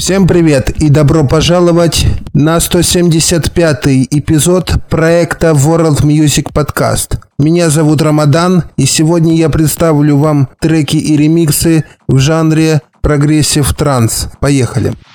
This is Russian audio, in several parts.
Всем привет и добро пожаловать на 175-й эпизод проекта World Music Podcast. Меня зовут Рамадан, и сегодня я представлю вам треки и ремиксы в жанре progressive trance. Поехали! я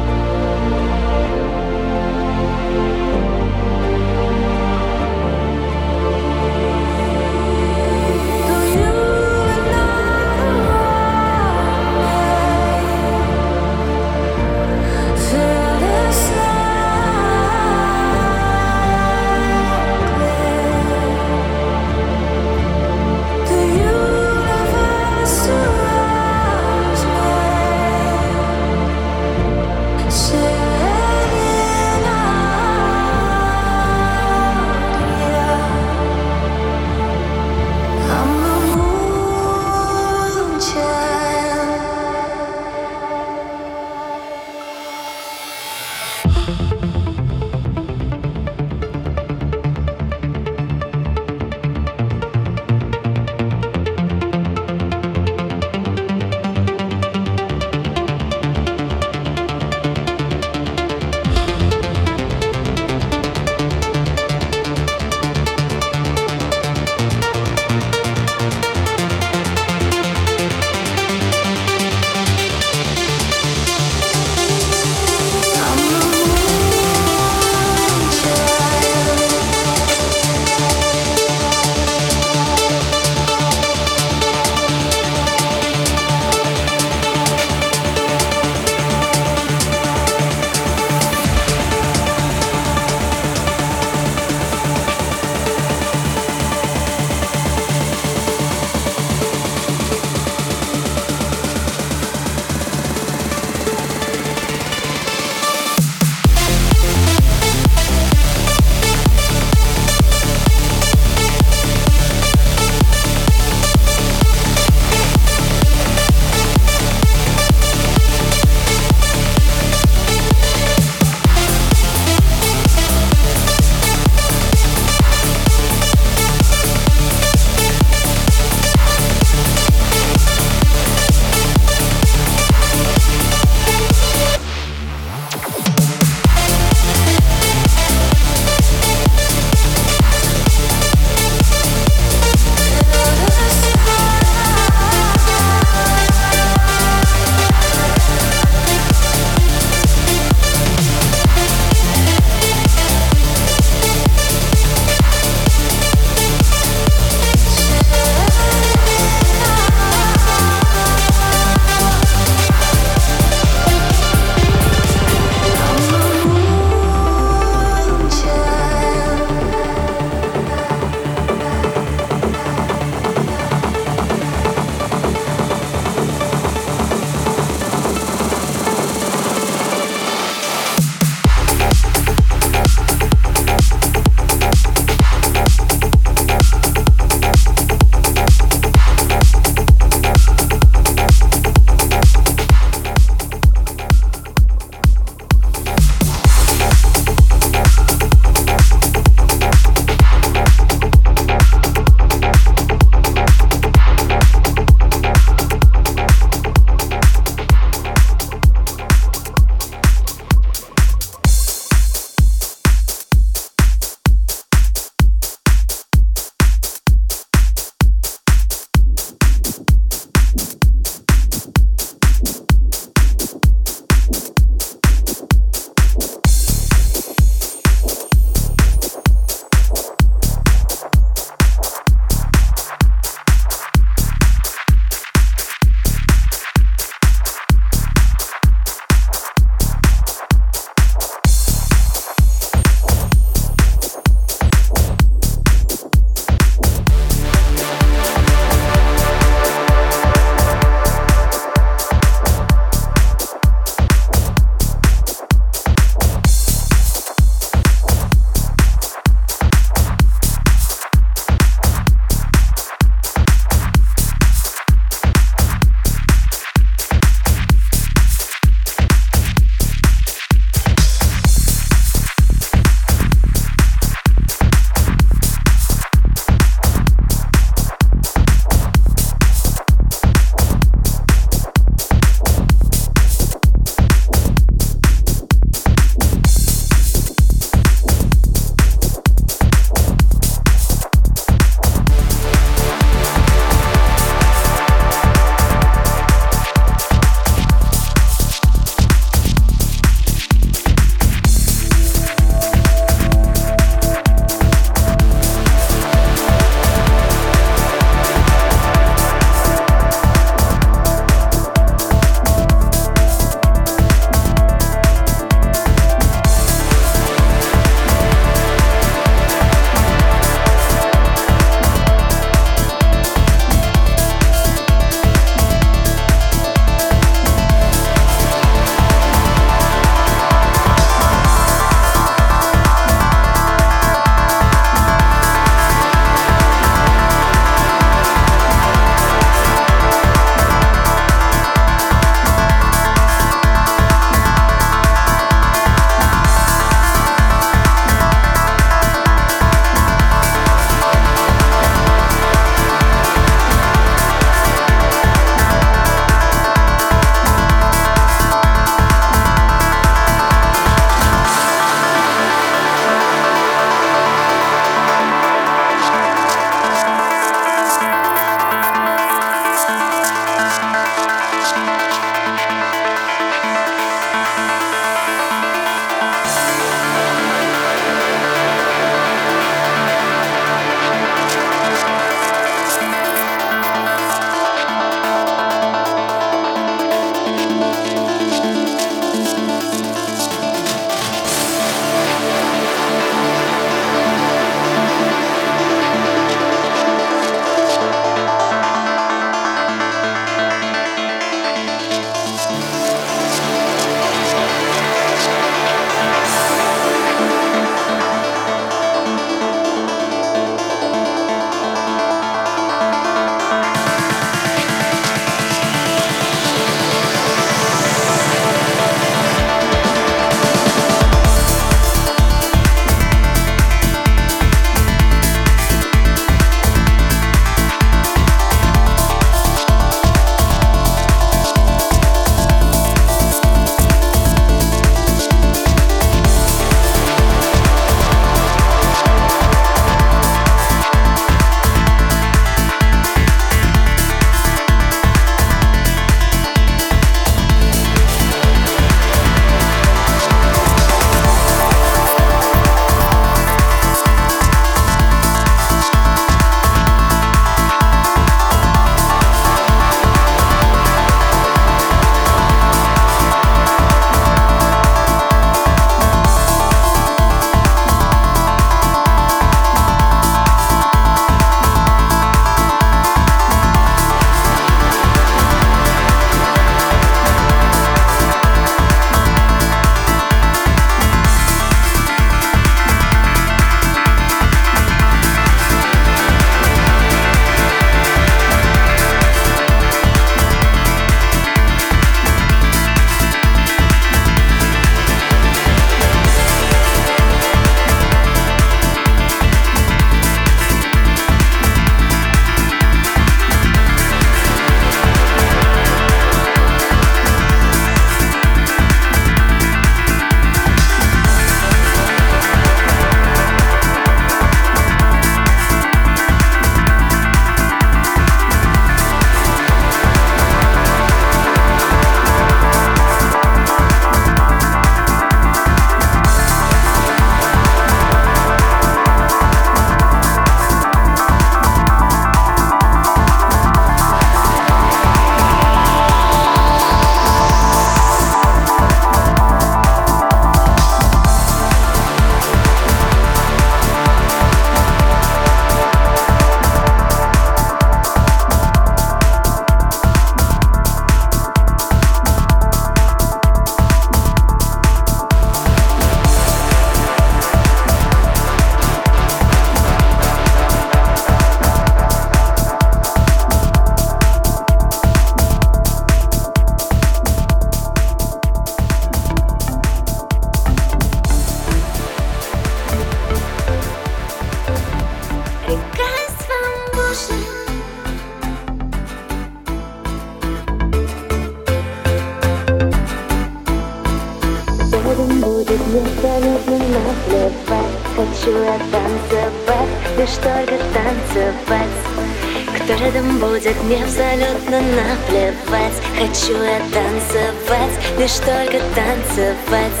лишь только танцевать.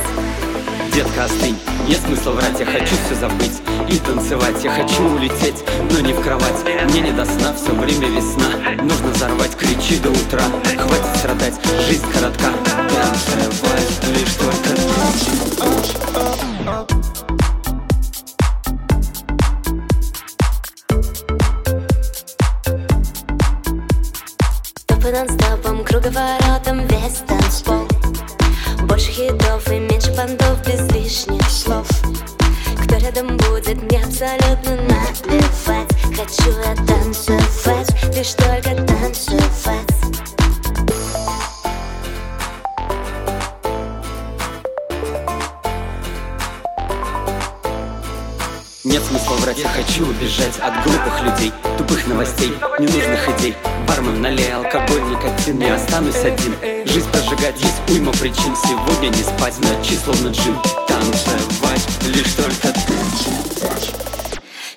Детка, остынь, нет смысла врать, я хочу все забыть и танцевать. Я хочу улететь, но не в кровать. Мне не до сна, все время весна. Нужно взорвать, кричи до утра. Хватит страдать, жизнь коротка. Танцевать, лишь только Стопы Спать, ночи словно джин. Танцевать, лишь только танцевать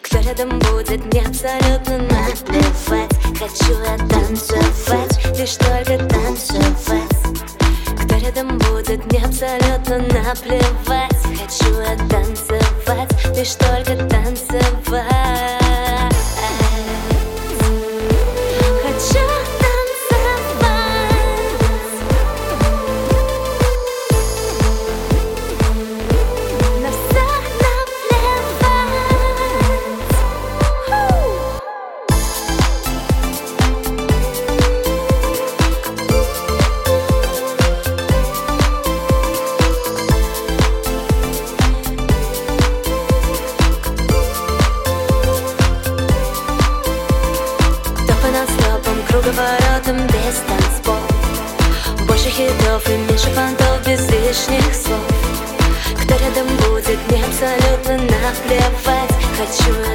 Кто рядом будет, мне абсолютно наплевать. Хочу я танцевать, лишь только танцевать. Кто рядом будет, мне абсолютно наплевать. Хочу я танцевать, лишь только танцевать наплевать Хочу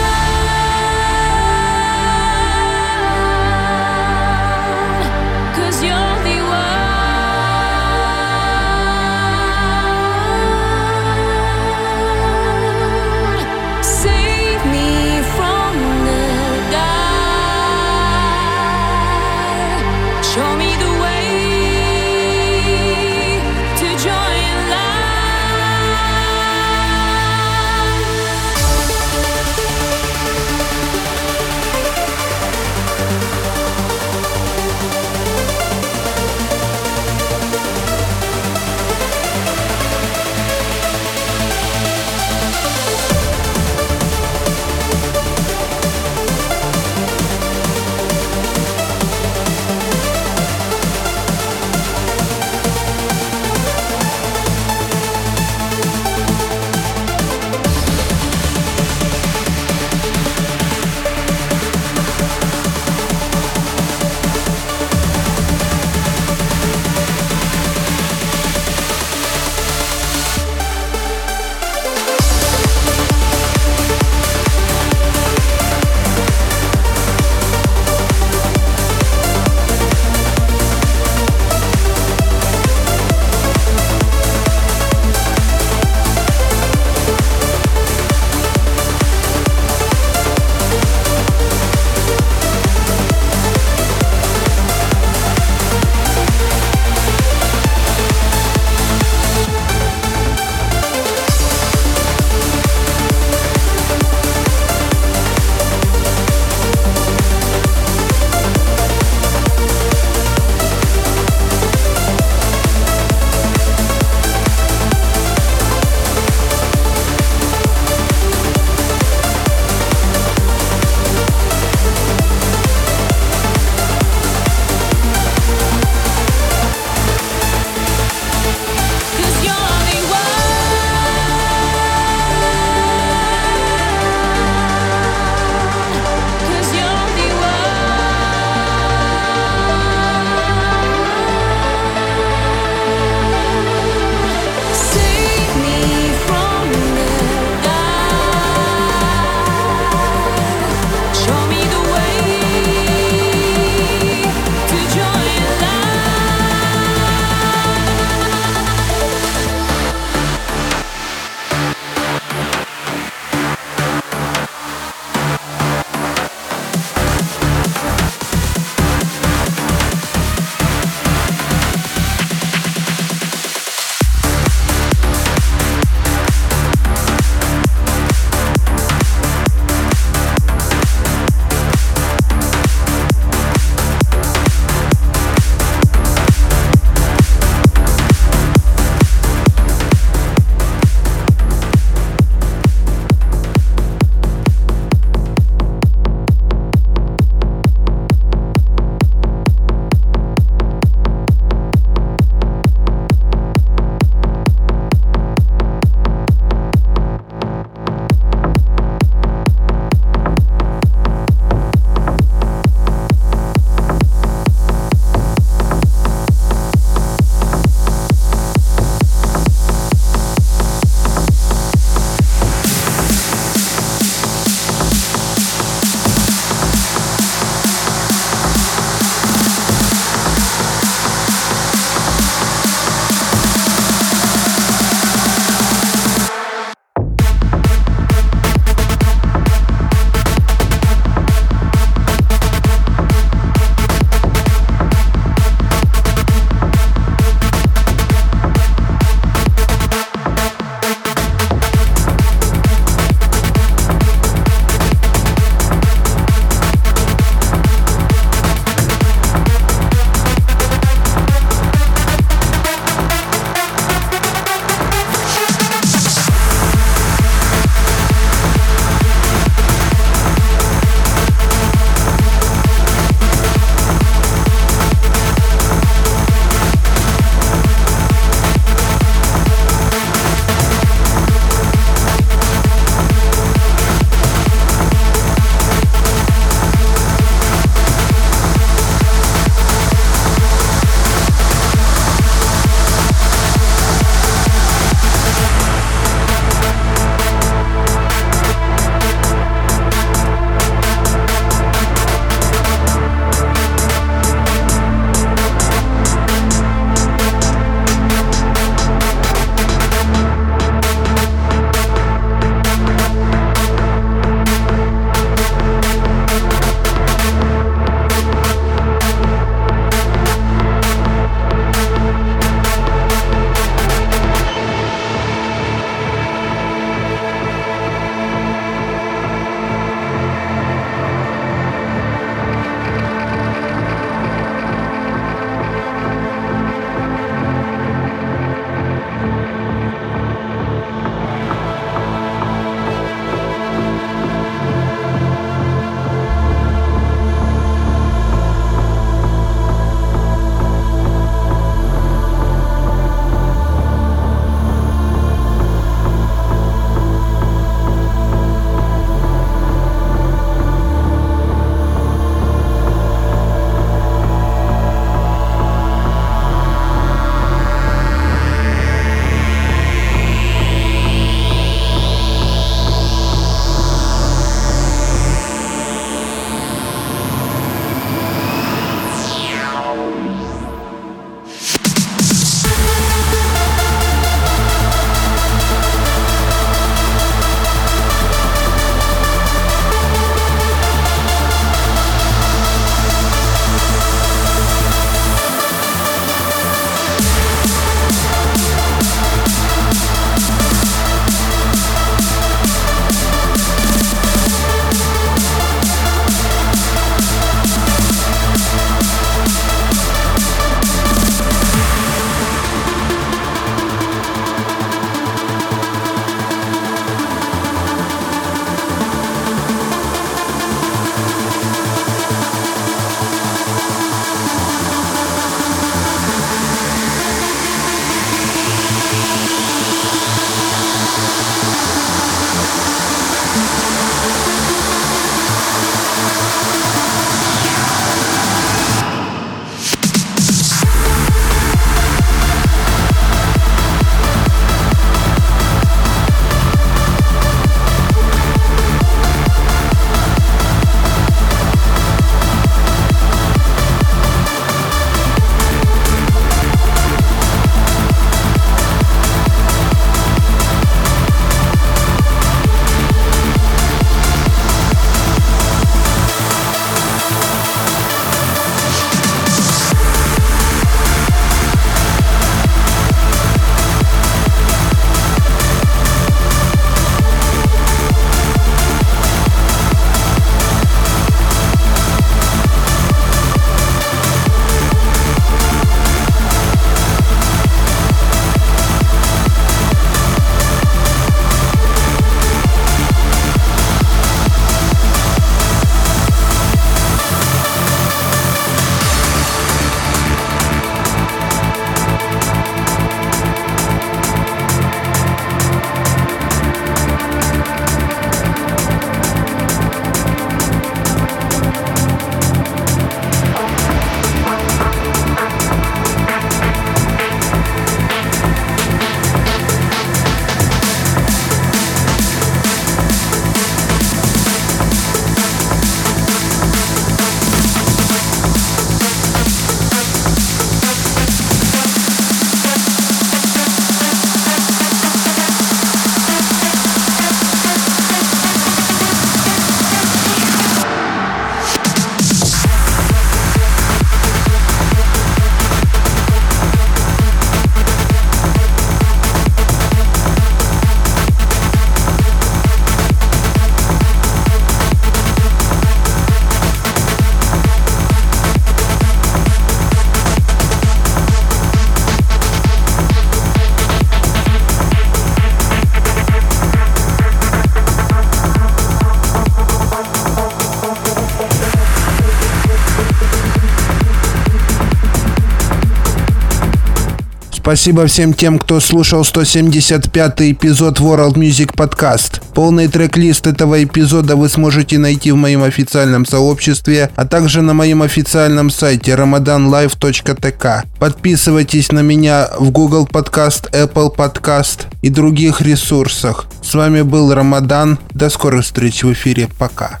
Спасибо всем тем, кто слушал 175 эпизод World Music Podcast. Полный трек-лист этого эпизода вы сможете найти в моем официальном сообществе, а также на моем официальном сайте ramadanlive.tk. Подписывайтесь на меня в Google Podcast, Apple Podcast и других ресурсах. С вами был Рамадан. До скорых встреч в эфире. Пока.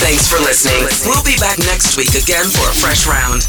Thanks for listening. We'll be back next week again for a fresh round.